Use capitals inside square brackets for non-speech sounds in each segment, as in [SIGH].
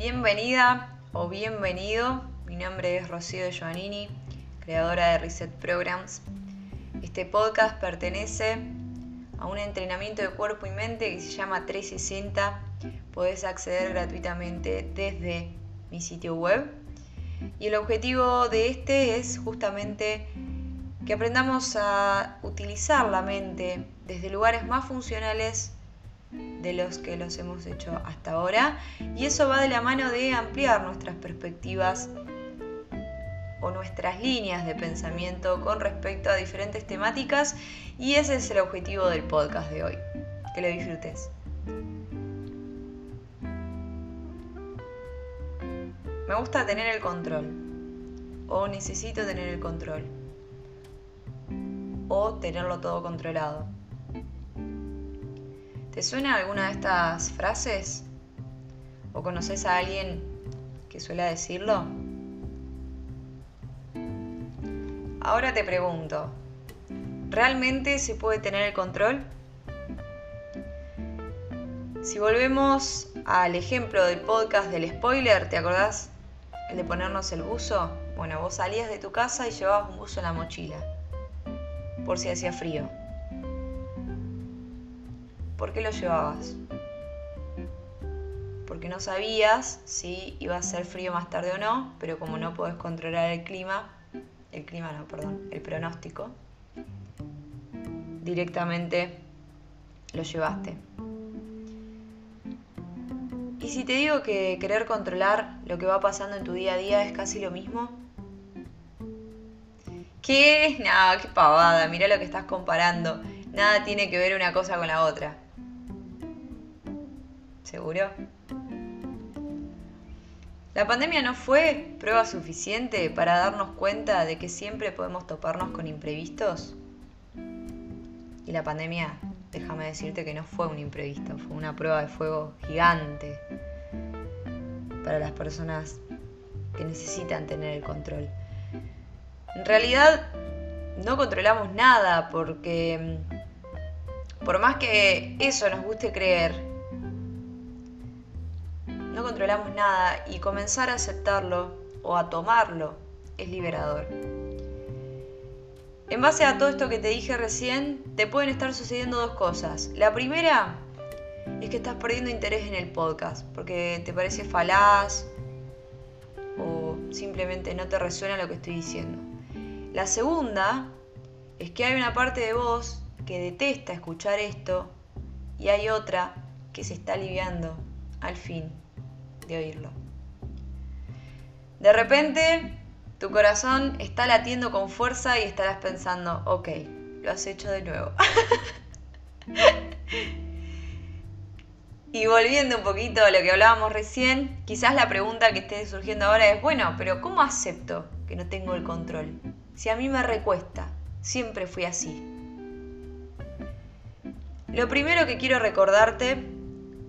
Bienvenida o bienvenido. Mi nombre es Rocío de Giovannini, creadora de Reset Programs. Este podcast pertenece a un entrenamiento de cuerpo y mente que se llama 360. Podés acceder gratuitamente desde mi sitio web. Y el objetivo de este es justamente que aprendamos a utilizar la mente desde lugares más funcionales de los que los hemos hecho hasta ahora y eso va de la mano de ampliar nuestras perspectivas o nuestras líneas de pensamiento con respecto a diferentes temáticas y ese es el objetivo del podcast de hoy. Que lo disfrutes. Me gusta tener el control o necesito tener el control o tenerlo todo controlado. ¿Te suena alguna de estas frases? ¿O conoces a alguien que suele decirlo? Ahora te pregunto, ¿realmente se puede tener el control? Si volvemos al ejemplo del podcast del spoiler, ¿te acordás? El de ponernos el buzo. Bueno, vos salías de tu casa y llevabas un buzo en la mochila, por si hacía frío. ¿Por qué lo llevabas? Porque no sabías si iba a ser frío más tarde o no, pero como no podés controlar el clima, el clima no, perdón, el pronóstico, directamente lo llevaste. Y si te digo que querer controlar lo que va pasando en tu día a día es casi lo mismo, ¿qué? No, qué pavada, mira lo que estás comparando. Nada tiene que ver una cosa con la otra. ¿Seguro? La pandemia no fue prueba suficiente para darnos cuenta de que siempre podemos toparnos con imprevistos. Y la pandemia, déjame decirte que no fue un imprevisto, fue una prueba de fuego gigante para las personas que necesitan tener el control. En realidad no controlamos nada porque por más que eso nos guste creer, no controlamos nada y comenzar a aceptarlo o a tomarlo es liberador. En base a todo esto que te dije recién, te pueden estar sucediendo dos cosas. La primera es que estás perdiendo interés en el podcast porque te parece falaz o simplemente no te resuena lo que estoy diciendo. La segunda es que hay una parte de vos que detesta escuchar esto y hay otra que se está aliviando al fin oírlo. De repente, tu corazón está latiendo con fuerza y estarás pensando, ok, lo has hecho de nuevo. [LAUGHS] y volviendo un poquito a lo que hablábamos recién, quizás la pregunta que esté surgiendo ahora es, bueno, pero ¿cómo acepto que no tengo el control? Si a mí me recuesta, siempre fui así. Lo primero que quiero recordarte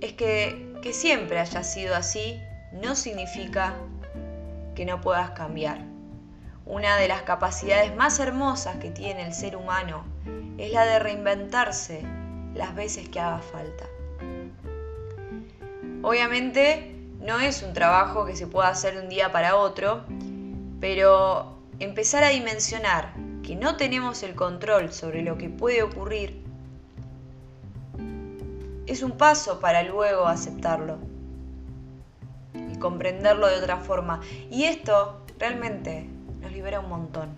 es que que siempre haya sido así no significa que no puedas cambiar. Una de las capacidades más hermosas que tiene el ser humano es la de reinventarse las veces que haga falta. Obviamente no es un trabajo que se pueda hacer de un día para otro, pero empezar a dimensionar que no tenemos el control sobre lo que puede ocurrir es un paso para luego aceptarlo y comprenderlo de otra forma. Y esto realmente nos libera un montón.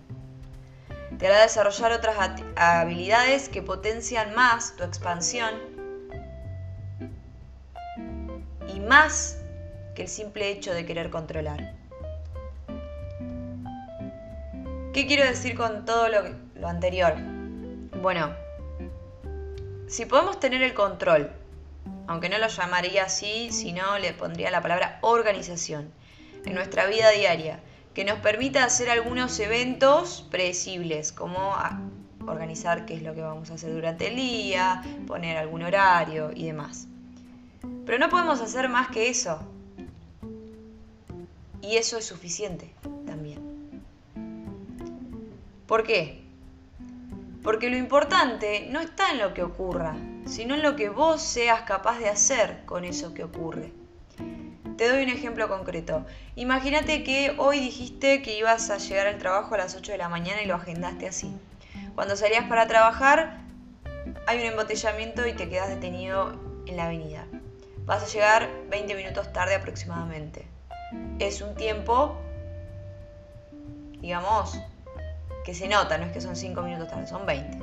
Te hará desarrollar otras habilidades que potencian más tu expansión y más que el simple hecho de querer controlar. ¿Qué quiero decir con todo lo, lo anterior? Bueno, si podemos tener el control aunque no lo llamaría así, sino le pondría la palabra organización en nuestra vida diaria, que nos permita hacer algunos eventos predecibles, como organizar qué es lo que vamos a hacer durante el día, poner algún horario y demás. Pero no podemos hacer más que eso. Y eso es suficiente también. ¿Por qué? Porque lo importante no está en lo que ocurra, sino en lo que vos seas capaz de hacer con eso que ocurre. Te doy un ejemplo concreto. Imagínate que hoy dijiste que ibas a llegar al trabajo a las 8 de la mañana y lo agendaste así. Cuando salías para trabajar, hay un embotellamiento y te quedas detenido en la avenida. Vas a llegar 20 minutos tarde aproximadamente. Es un tiempo, digamos, que se nota, no es que son 5 minutos tarde, son 20.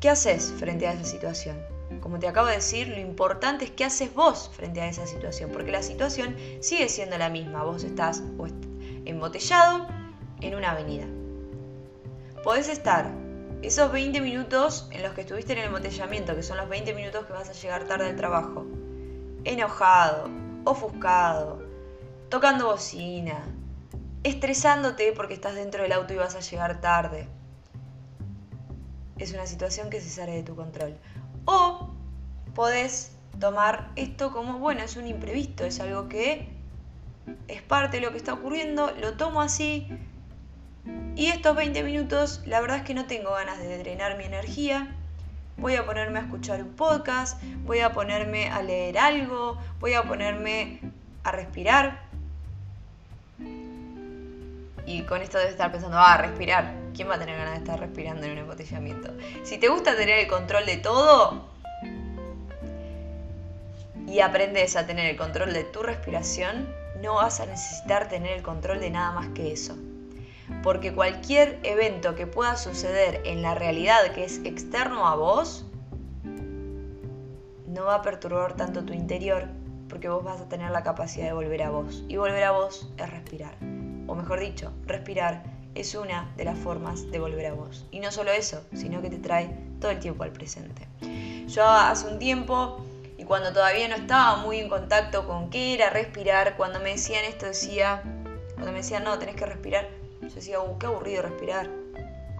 ¿Qué haces frente a esa situación? Como te acabo de decir, lo importante es qué haces vos frente a esa situación, porque la situación sigue siendo la misma. Vos estás embotellado en una avenida. Podés estar esos 20 minutos en los que estuviste en el embotellamiento, que son los 20 minutos que vas a llegar tarde al trabajo, enojado, ofuscado, tocando bocina, estresándote porque estás dentro del auto y vas a llegar tarde. Es una situación que se sale de tu control. O podés tomar esto como, bueno, es un imprevisto, es algo que es parte de lo que está ocurriendo, lo tomo así. Y estos 20 minutos, la verdad es que no tengo ganas de drenar mi energía. Voy a ponerme a escuchar un podcast, voy a ponerme a leer algo, voy a ponerme a respirar. Y con esto debes estar pensando, ah, respirar. ¿Quién va a tener ganas de estar respirando en un embotellamiento? Si te gusta tener el control de todo y aprendes a tener el control de tu respiración, no vas a necesitar tener el control de nada más que eso. Porque cualquier evento que pueda suceder en la realidad que es externo a vos, no va a perturbar tanto tu interior porque vos vas a tener la capacidad de volver a vos. Y volver a vos es respirar o mejor dicho, respirar, es una de las formas de volver a vos. Y no solo eso, sino que te trae todo el tiempo al presente. Yo hace un tiempo, y cuando todavía no estaba muy en contacto con qué era respirar, cuando me decían esto decía, cuando me decían, no, tenés que respirar, yo decía, uh, qué aburrido respirar.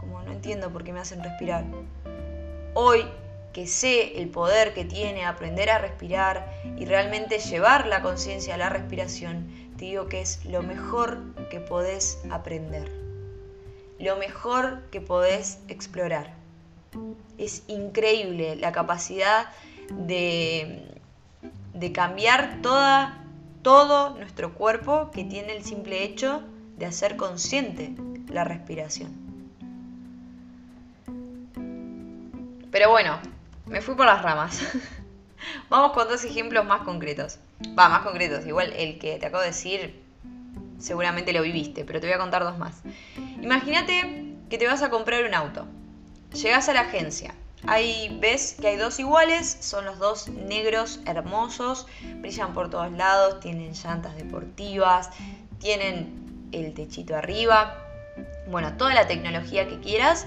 Como no entiendo por qué me hacen respirar. Hoy que sé el poder que tiene aprender a respirar y realmente llevar la conciencia a la respiración, te digo que es lo mejor que podés aprender, lo mejor que podés explorar. Es increíble la capacidad de, de cambiar toda, todo nuestro cuerpo que tiene el simple hecho de hacer consciente la respiración. Pero bueno, me fui por las ramas. [LAUGHS] Vamos con dos ejemplos más concretos. Va, más concretos. Igual el que te acabo de decir, seguramente lo viviste, pero te voy a contar dos más. Imagínate que te vas a comprar un auto. Llegas a la agencia. Ahí ves que hay dos iguales, son los dos negros hermosos, brillan por todos lados, tienen llantas deportivas, tienen el techito arriba, bueno, toda la tecnología que quieras,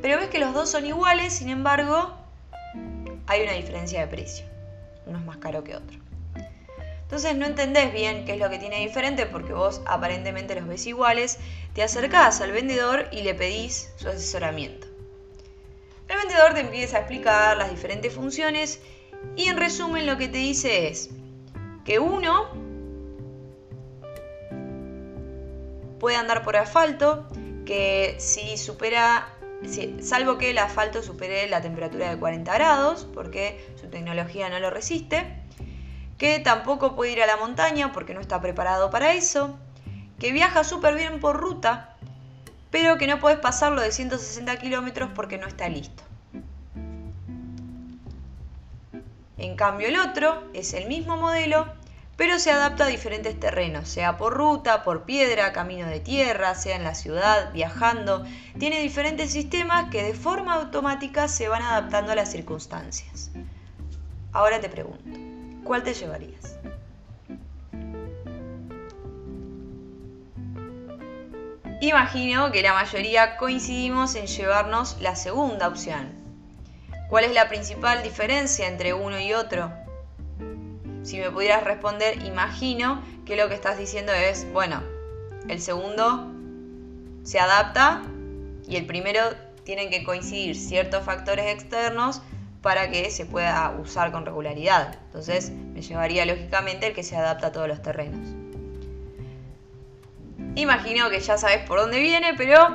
pero ves que los dos son iguales, sin embargo, hay una diferencia de precio. Uno es más caro que otro. Entonces no entendés bien qué es lo que tiene diferente porque vos aparentemente los ves iguales, te acercás al vendedor y le pedís su asesoramiento. El vendedor te empieza a explicar las diferentes funciones y en resumen lo que te dice es que uno puede andar por asfalto, que si supera salvo que el asfalto supere la temperatura de 40 grados, porque su tecnología no lo resiste, que tampoco puede ir a la montaña porque no está preparado para eso, que viaja súper bien por ruta, pero que no puedes pasarlo de 160 kilómetros porque no está listo. En cambio el otro es el mismo modelo, pero se adapta a diferentes terrenos, sea por ruta, por piedra, camino de tierra, sea en la ciudad, viajando. Tiene diferentes sistemas que de forma automática se van adaptando a las circunstancias. Ahora te pregunto, ¿cuál te llevarías? Imagino que la mayoría coincidimos en llevarnos la segunda opción. ¿Cuál es la principal diferencia entre uno y otro? Si me pudieras responder, imagino que lo que estás diciendo es, bueno, el segundo se adapta y el primero tienen que coincidir ciertos factores externos para que se pueda usar con regularidad. Entonces me llevaría lógicamente el que se adapta a todos los terrenos. Imagino que ya sabes por dónde viene, pero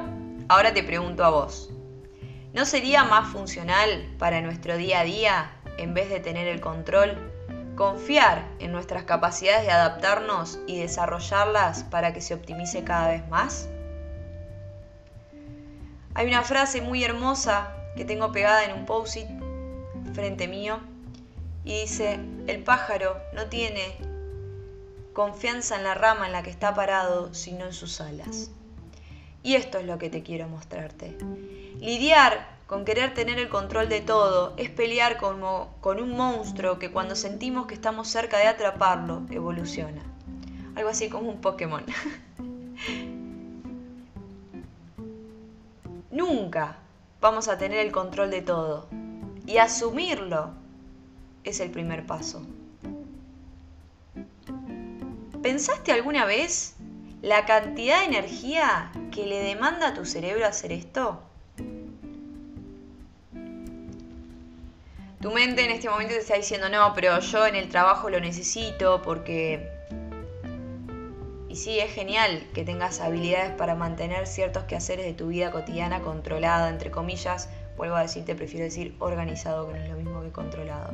ahora te pregunto a vos. ¿No sería más funcional para nuestro día a día, en vez de tener el control, confiar en nuestras capacidades de adaptarnos y desarrollarlas para que se optimice cada vez más? Hay una frase muy hermosa que tengo pegada en un post-it frente mío y dice, el pájaro no tiene confianza en la rama en la que está parado, sino en sus alas. Y esto es lo que te quiero mostrarte. Lidiar con querer tener el control de todo es pelear como, con un monstruo que cuando sentimos que estamos cerca de atraparlo, evoluciona. Algo así como un Pokémon. [LAUGHS] Nunca vamos a tener el control de todo. Y asumirlo es el primer paso. ¿Pensaste alguna vez la cantidad de energía que le demanda a tu cerebro hacer esto? Tu mente en este momento te está diciendo, no, pero yo en el trabajo lo necesito porque... Y sí, es genial que tengas habilidades para mantener ciertos quehaceres de tu vida cotidiana controlada, entre comillas. Vuelvo a decirte, prefiero decir organizado, que no es lo mismo que controlado.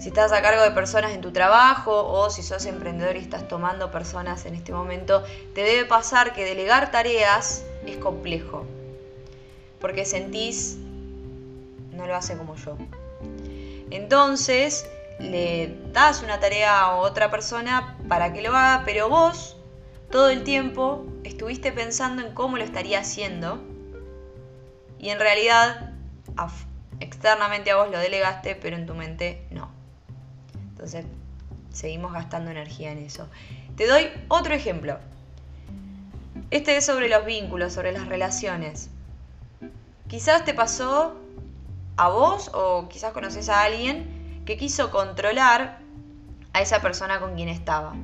Si estás a cargo de personas en tu trabajo o si sos emprendedor y estás tomando personas en este momento, te debe pasar que delegar tareas es complejo. Porque sentís no lo hace como yo. Entonces, le das una tarea a otra persona para que lo haga, pero vos todo el tiempo estuviste pensando en cómo lo estaría haciendo y en realidad externamente a vos lo delegaste, pero en tu mente no. Entonces, seguimos gastando energía en eso. Te doy otro ejemplo. Este es sobre los vínculos, sobre las relaciones. Quizás te pasó a vos o quizás conoces a alguien que quiso controlar a esa persona con quien estaba.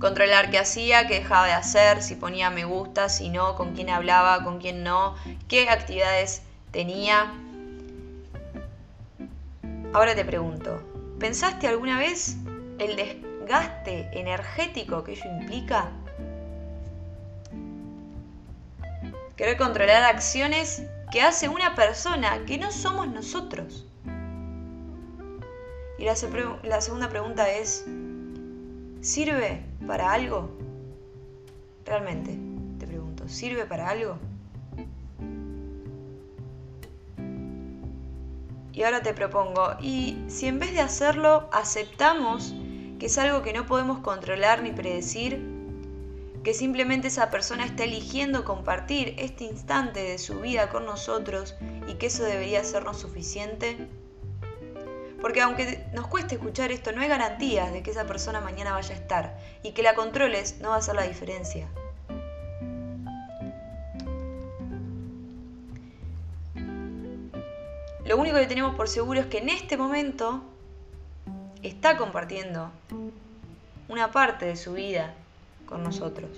Controlar qué hacía, qué dejaba de hacer, si ponía me gusta, si no, con quién hablaba, con quién no, qué actividades tenía. Ahora te pregunto, ¿pensaste alguna vez el desgaste energético que ello implica? Querer controlar acciones que hace una persona que no somos nosotros. Y la, segunda pregunta es, ¿sirve para algo? Realmente, te pregunto, ¿sirve para algo? Y ahora te propongo, ¿y si en vez de hacerlo aceptamos que es algo que no podemos controlar ni predecir, que simplemente esa persona está eligiendo compartir este instante de su vida con nosotros y que eso debería sernos suficiente? Porque aunque nos cueste escuchar esto, no hay garantías de que esa persona mañana vaya a estar y que la controles no va a hacer la diferencia. Lo único que tenemos por seguro es que en este momento está compartiendo una parte de su vida con nosotros.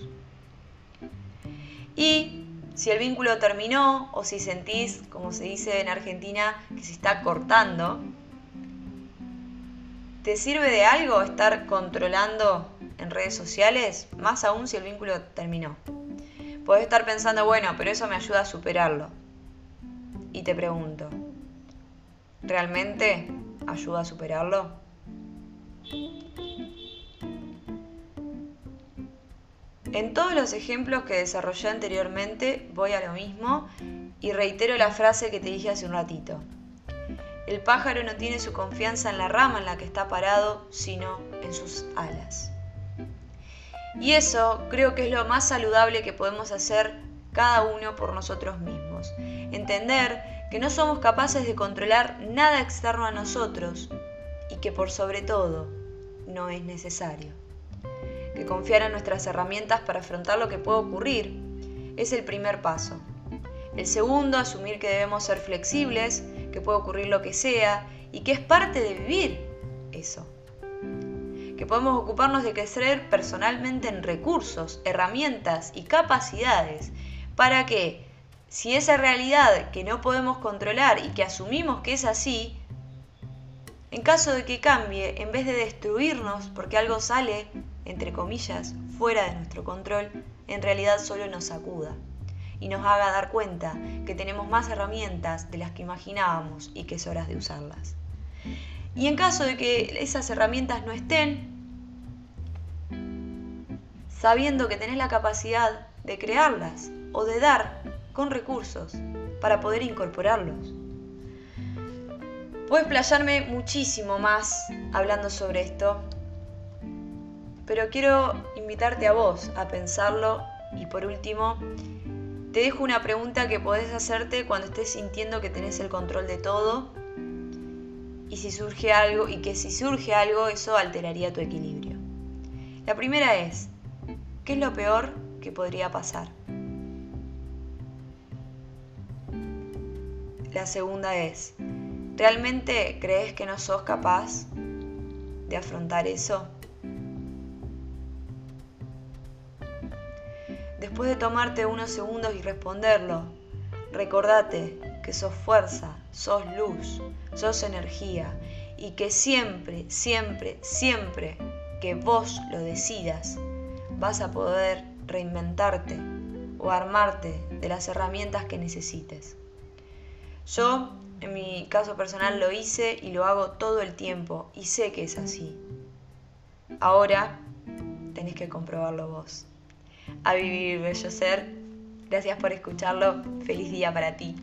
Y si el vínculo terminó o si sentís, como se dice en Argentina, que se está cortando, ¿te sirve de algo estar controlando en redes sociales? Más aún si el vínculo terminó. Podés estar pensando, bueno, pero eso me ayuda a superarlo. Y te pregunto, ¿realmente ayuda a superarlo? En todos los ejemplos que desarrollé anteriormente voy a lo mismo y reitero la frase que te dije hace un ratito. El pájaro no tiene su confianza en la rama en la que está parado, sino en sus alas. Y eso creo que es lo más saludable que podemos hacer cada uno por nosotros mismos. Entender que no somos capaces de controlar nada externo a nosotros y que por sobre todo no es necesario que confiar en nuestras herramientas para afrontar lo que puede ocurrir es el primer paso. El segundo, asumir que debemos ser flexibles, que puede ocurrir lo que sea y que es parte de vivir eso. Que podemos ocuparnos de crecer personalmente en recursos, herramientas y capacidades para que, si esa realidad que no podemos controlar y que asumimos que es así, en caso de que cambie, en vez de destruirnos porque algo sale entre comillas, fuera de nuestro control, en realidad solo nos sacuda y nos haga dar cuenta que tenemos más herramientas de las que imaginábamos y que es hora de usarlas. Y en caso de que esas herramientas no estén, sabiendo que tenés la capacidad de crearlas o de dar con recursos para poder incorporarlos. Puedo explayarme muchísimo más hablando sobre esto, pero quiero invitarte a vos a pensarlo y por último, te dejo una pregunta que podés hacerte cuando estés sintiendo que tenés el control de todo y si surge algo y que si surge algo eso alteraría tu equilibrio. La primera es, ¿qué es lo peor que podría pasar? La segunda es, ¿Realmente crees que no sos capaz de afrontar eso? Después de tomarte unos segundos y responderlo, recordate que sos fuerza, sos luz, sos energía y que siempre, siempre, siempre que vos lo decidas, vas a poder reinventarte o armarte de las herramientas que necesites. Yo en mi caso personal lo hice y lo hago todo el tiempo y sé que es así. Ahora tenés que comprobarlo vos. A vivir, bello ser. Gracias por escucharlo. Feliz día para ti.